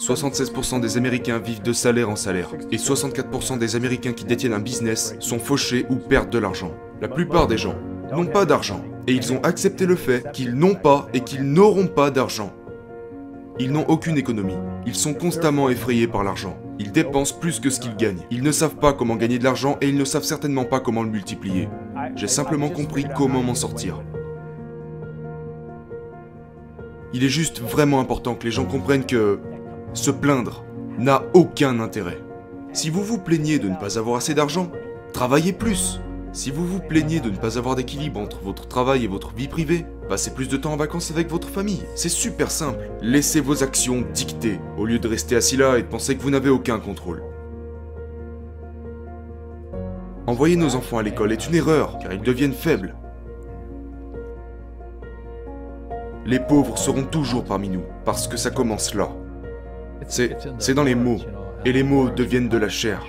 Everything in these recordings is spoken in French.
76% des Américains vivent de salaire en salaire. Et 64% des Américains qui détiennent un business sont fauchés ou perdent de l'argent. La plupart des gens n'ont pas d'argent. Et ils ont accepté le fait qu'ils n'ont pas et qu'ils n'auront pas d'argent. Ils n'ont aucune économie. Ils sont constamment effrayés par l'argent. Ils dépensent plus que ce qu'ils gagnent. Ils ne savent pas comment gagner de l'argent et ils ne savent certainement pas comment le multiplier. J'ai simplement compris comment m'en sortir. Il est juste vraiment important que les gens comprennent que se plaindre n'a aucun intérêt. Si vous vous plaignez de ne pas avoir assez d'argent, travaillez plus. Si vous vous plaignez de ne pas avoir d'équilibre entre votre travail et votre vie privée, passez plus de temps en vacances avec votre famille. C'est super simple. Laissez vos actions dicter, au lieu de rester assis là et de penser que vous n'avez aucun contrôle. Envoyer nos enfants à l'école est une erreur, car ils deviennent faibles. Les pauvres seront toujours parmi nous, parce que ça commence là. C'est dans les mots, et les mots deviennent de la chair.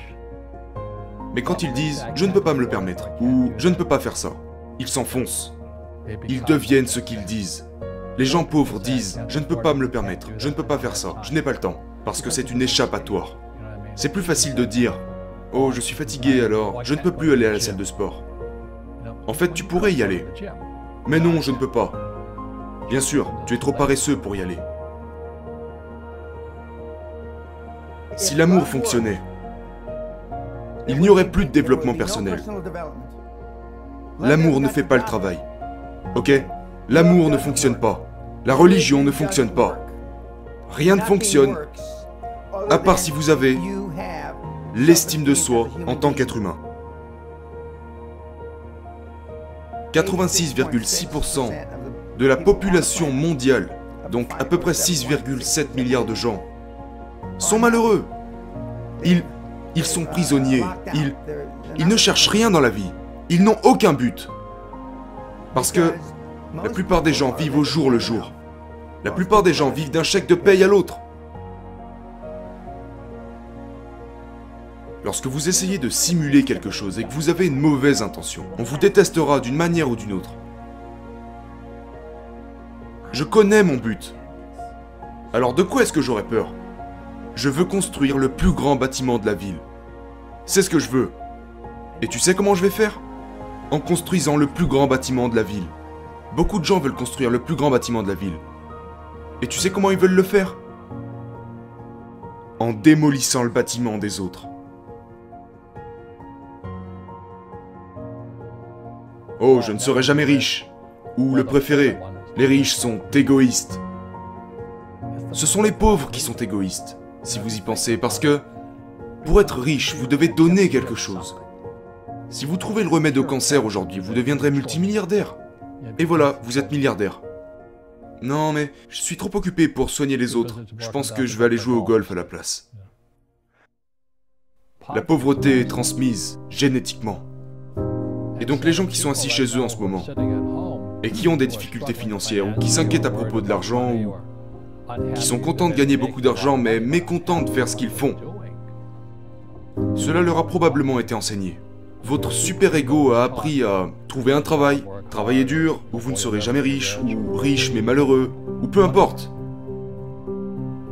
Mais quand ils disent ⁇ je ne peux pas me le permettre ⁇ ou ⁇ je ne peux pas faire ça ⁇ ils s'enfoncent. Ils deviennent ce qu'ils disent. Les gens pauvres disent ⁇ je ne peux pas me le permettre, je ne peux pas faire ça, je n'ai pas le temps ⁇ parce que c'est une échappatoire. C'est plus facile de dire ⁇ oh je suis fatigué alors, je ne peux plus aller à la salle de sport ⁇ En fait tu pourrais y aller. Mais non, je ne peux pas. Bien sûr, tu es trop paresseux pour y aller. Si l'amour fonctionnait, il n'y aurait plus de développement personnel. L'amour ne fait pas le travail. Ok? L'amour ne fonctionne pas. La religion ne fonctionne pas. Rien ne fonctionne, à part si vous avez l'estime de soi en tant qu'être humain. 86,6% de la population mondiale, donc à peu près 6,7 milliards de gens, sont malheureux. Ils ils sont prisonniers. Ils, ils ne cherchent rien dans la vie. Ils n'ont aucun but. Parce que la plupart des gens vivent au jour le jour. La plupart des gens vivent d'un chèque de paye à l'autre. Lorsque vous essayez de simuler quelque chose et que vous avez une mauvaise intention, on vous détestera d'une manière ou d'une autre. Je connais mon but. Alors de quoi est-ce que j'aurais peur? Je veux construire le plus grand bâtiment de la ville. C'est ce que je veux. Et tu sais comment je vais faire? En construisant le plus grand bâtiment de la ville. Beaucoup de gens veulent construire le plus grand bâtiment de la ville. Et tu sais comment ils veulent le faire? En démolissant le bâtiment des autres. Oh, je ne serai jamais riche. Ou le préféré, les riches sont égoïstes. Ce sont les pauvres qui sont égoïstes si vous y pensez, parce que pour être riche, vous devez donner quelque chose. Si vous trouvez le remède au cancer aujourd'hui, vous deviendrez multimilliardaire. Et voilà, vous êtes milliardaire. Non, mais je suis trop occupé pour soigner les autres. Je pense que je vais aller jouer au golf à la place. La pauvreté est transmise génétiquement. Et donc les gens qui sont assis chez eux en ce moment, et qui ont des difficultés financières, ou qui s'inquiètent à propos de l'argent, ou qui sont contents de gagner beaucoup d'argent mais mécontents de faire ce qu'ils font. Cela leur a probablement été enseigné. Votre super-ego a appris à trouver un travail, travailler dur, ou vous ne serez jamais riche, ou riche mais malheureux, ou peu importe.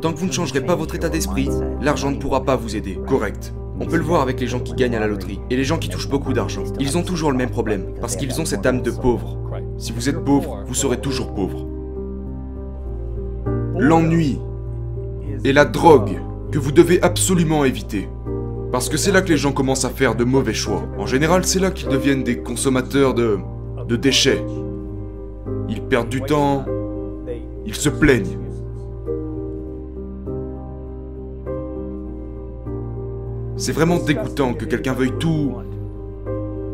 Tant que vous ne changerez pas votre état d'esprit, l'argent ne pourra pas vous aider. Correct. On peut le voir avec les gens qui gagnent à la loterie et les gens qui touchent beaucoup d'argent. Ils ont toujours le même problème, parce qu'ils ont cette âme de pauvre. Si vous êtes pauvre, vous serez toujours pauvre l'ennui et la drogue que vous devez absolument éviter. Parce que c'est là que les gens commencent à faire de mauvais choix. En général, c'est là qu'ils deviennent des consommateurs de, de déchets. Ils perdent du temps, ils se plaignent. C'est vraiment dégoûtant que quelqu'un veuille tout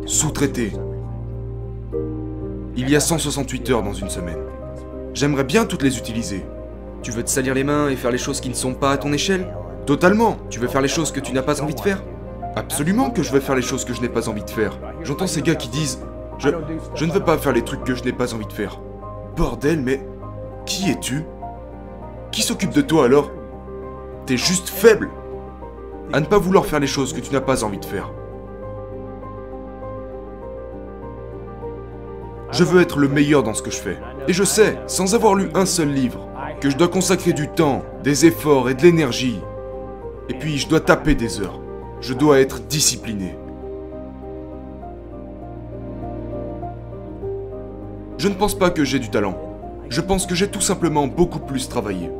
sous-traiter. Il y a 168 heures dans une semaine. J'aimerais bien toutes les utiliser. Tu veux te salir les mains et faire les choses qui ne sont pas à ton échelle? Totalement Tu veux faire les choses que tu n'as pas envie de faire? Absolument que je veux faire les choses que je n'ai pas envie de faire. J'entends ces gars qui disent je, je ne veux pas faire les trucs que je n'ai pas envie de faire. Bordel, mais qui es-tu? Qui s'occupe de toi alors? T'es juste faible à ne pas vouloir faire les choses que tu n'as pas envie de faire. Je veux être le meilleur dans ce que je fais. Et je sais, sans avoir lu un seul livre, que je dois consacrer du temps, des efforts et de l'énergie. Et puis je dois taper des heures. Je dois être discipliné. Je ne pense pas que j'ai du talent. Je pense que j'ai tout simplement beaucoup plus travaillé.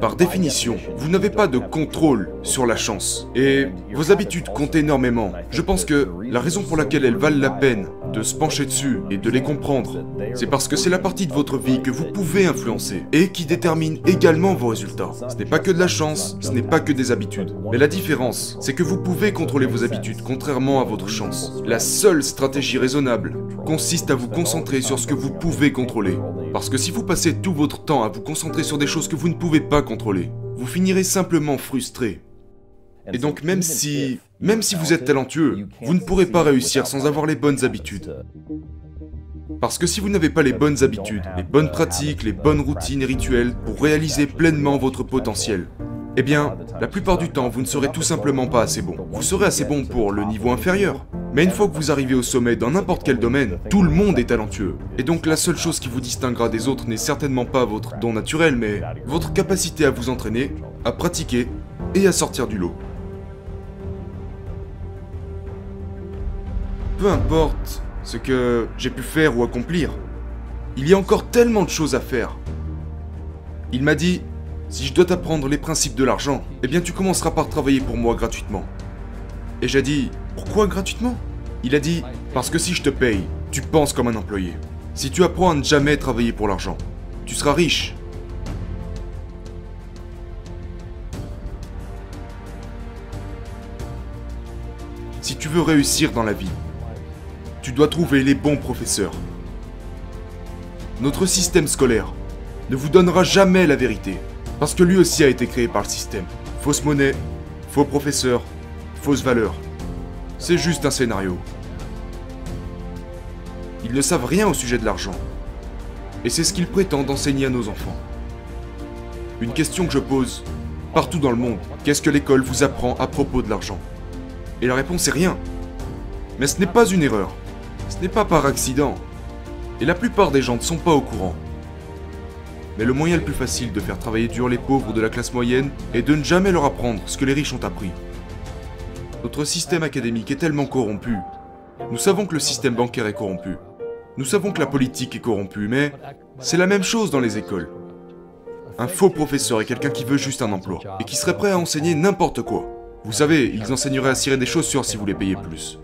Par définition, vous n'avez pas de contrôle sur la chance. Et vos habitudes comptent énormément. Je pense que la raison pour laquelle elles valent la peine de se pencher dessus et de les comprendre, c'est parce que c'est la partie de votre vie que vous pouvez influencer et qui détermine également vos résultats. Ce n'est pas que de la chance, ce n'est pas que des habitudes. Mais la différence, c'est que vous pouvez contrôler vos habitudes contrairement à votre chance. La seule stratégie raisonnable consiste à vous concentrer sur ce que vous pouvez contrôler. Parce que si vous passez tout votre temps à vous concentrer sur des choses que vous ne pouvez pas contrôler, vous finirez simplement frustré. Et donc même si, même si vous êtes talentueux, vous ne pourrez pas réussir sans avoir les bonnes habitudes. Parce que si vous n'avez pas les bonnes habitudes, les bonnes pratiques, les bonnes routines et rituels pour réaliser pleinement votre potentiel, eh bien, la plupart du temps, vous ne serez tout simplement pas assez bon. Vous serez assez bon pour le niveau inférieur. Mais une fois que vous arrivez au sommet dans n'importe quel domaine, tout le monde est talentueux. Et donc la seule chose qui vous distinguera des autres n'est certainement pas votre don naturel, mais votre capacité à vous entraîner, à pratiquer et à sortir du lot. Peu importe ce que j'ai pu faire ou accomplir, il y a encore tellement de choses à faire. Il m'a dit, si je dois t'apprendre les principes de l'argent, eh bien tu commenceras par travailler pour moi gratuitement. Et j'ai dit, pourquoi gratuitement? Il a dit, parce que si je te paye, tu penses comme un employé. Si tu apprends à ne jamais travailler pour l'argent, tu seras riche. Si tu veux réussir dans la vie, tu dois trouver les bons professeurs. Notre système scolaire ne vous donnera jamais la vérité. Parce que lui aussi a été créé par le système. Fausse monnaie, faux professeur, C'est juste un scénario. Ils ne savent rien au sujet de l'argent. Et c'est ce qu'ils prétendent enseigner à nos enfants. Une question que je pose, partout dans le monde, qu'est-ce que l'école vous apprend à propos de l'argent? Et la réponse est rien. Mais ce n'est pas une erreur. Ce n'est pas par accident. Et la plupart des gens ne sont pas au courant. Mais le moyen le plus facile de faire travailler dur les pauvres de la classe moyenne est de ne jamais leur apprendre ce que les riches ont appris. Notre système académique est tellement corrompu. Nous savons que le système bancaire est corrompu. Nous savons que la politique est corrompue, mais c'est la même chose dans les écoles. Un faux professeur est quelqu'un qui veut juste un emploi et qui serait prêt à enseigner n'importe quoi. Vous savez, ils enseigneraient à cirer des chaussures si vous les payez plus.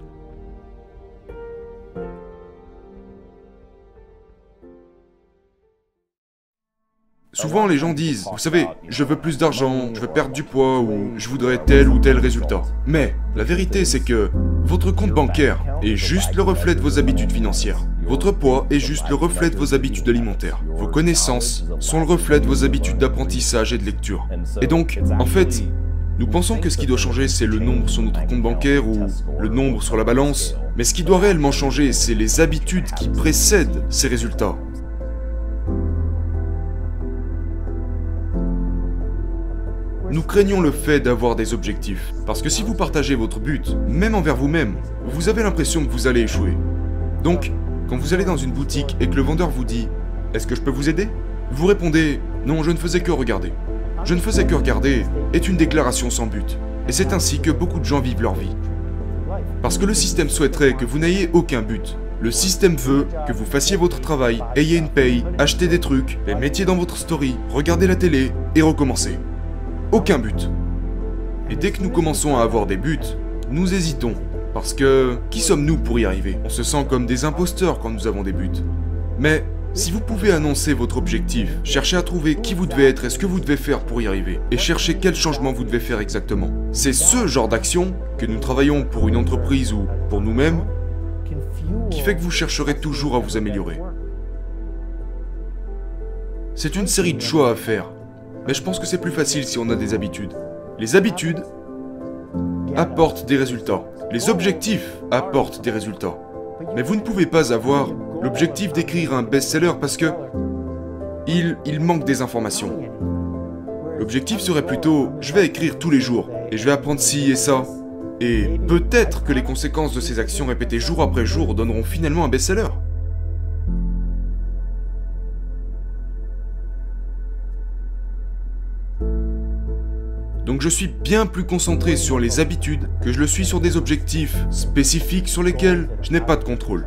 Souvent, les gens disent, vous savez, je veux plus d'argent, je veux perdre du poids ou je voudrais tel ou tel résultat. Mais la vérité, c'est que votre compte bancaire est juste le reflet de vos habitudes financières. Votre poids est juste le reflet de vos habitudes alimentaires. Vos connaissances sont le reflet de vos habitudes d'apprentissage et de lecture. Et donc, en fait, nous pensons que ce qui doit changer, c'est le nombre sur notre compte bancaire ou le nombre sur la balance. Mais ce qui doit réellement changer, c'est les habitudes qui précèdent ces résultats. Nous craignons le fait d'avoir des objectifs. Parce que si vous partagez votre but, même envers vous-même, vous avez l'impression que vous allez échouer. Donc, quand vous allez dans une boutique et que le vendeur vous dit ⁇ Est-ce que je peux vous aider ?⁇ Vous répondez ⁇ Non, je ne faisais que regarder. Je ne faisais que regarder est une déclaration sans but. Et c'est ainsi que beaucoup de gens vivent leur vie. Parce que le système souhaiterait que vous n'ayez aucun but. Le système veut que vous fassiez votre travail, ayez une paye, achetez des trucs, les mettiez dans votre story, regardez la télé et recommencez aucun but. Et dès que nous commençons à avoir des buts, nous hésitons. Parce que qui sommes-nous pour y arriver? On se sent comme des imposteurs quand nous avons des buts. Mais si vous pouvez annoncer votre objectif, cherchez à trouver qui vous devez être et ce que vous devez faire pour y arriver, et cherchez quel changement vous devez faire exactement. C'est ce genre d'action, que nous travaillons pour une entreprise ou pour nous-mêmes, qui fait que vous chercherez toujours à vous améliorer. C'est une série de choix à faire, mais je pense que c'est plus facile si on a des habitudes. Les habitudes apportent des résultats. Les objectifs apportent des résultats. Mais vous ne pouvez pas avoir l'objectif d'écrire un best-seller parce que il, manque des informations. L'objectif serait plutôt je vais écrire tous les jours et je vais apprendre ci et ça. Et peut-être que les conséquences de ces actions répétées jour après jour donneront finalement un best-seller. Je suis bien plus concentré sur les habitudes que je le suis sur des objectifs spécifiques sur lesquels je n'ai pas de contrôle.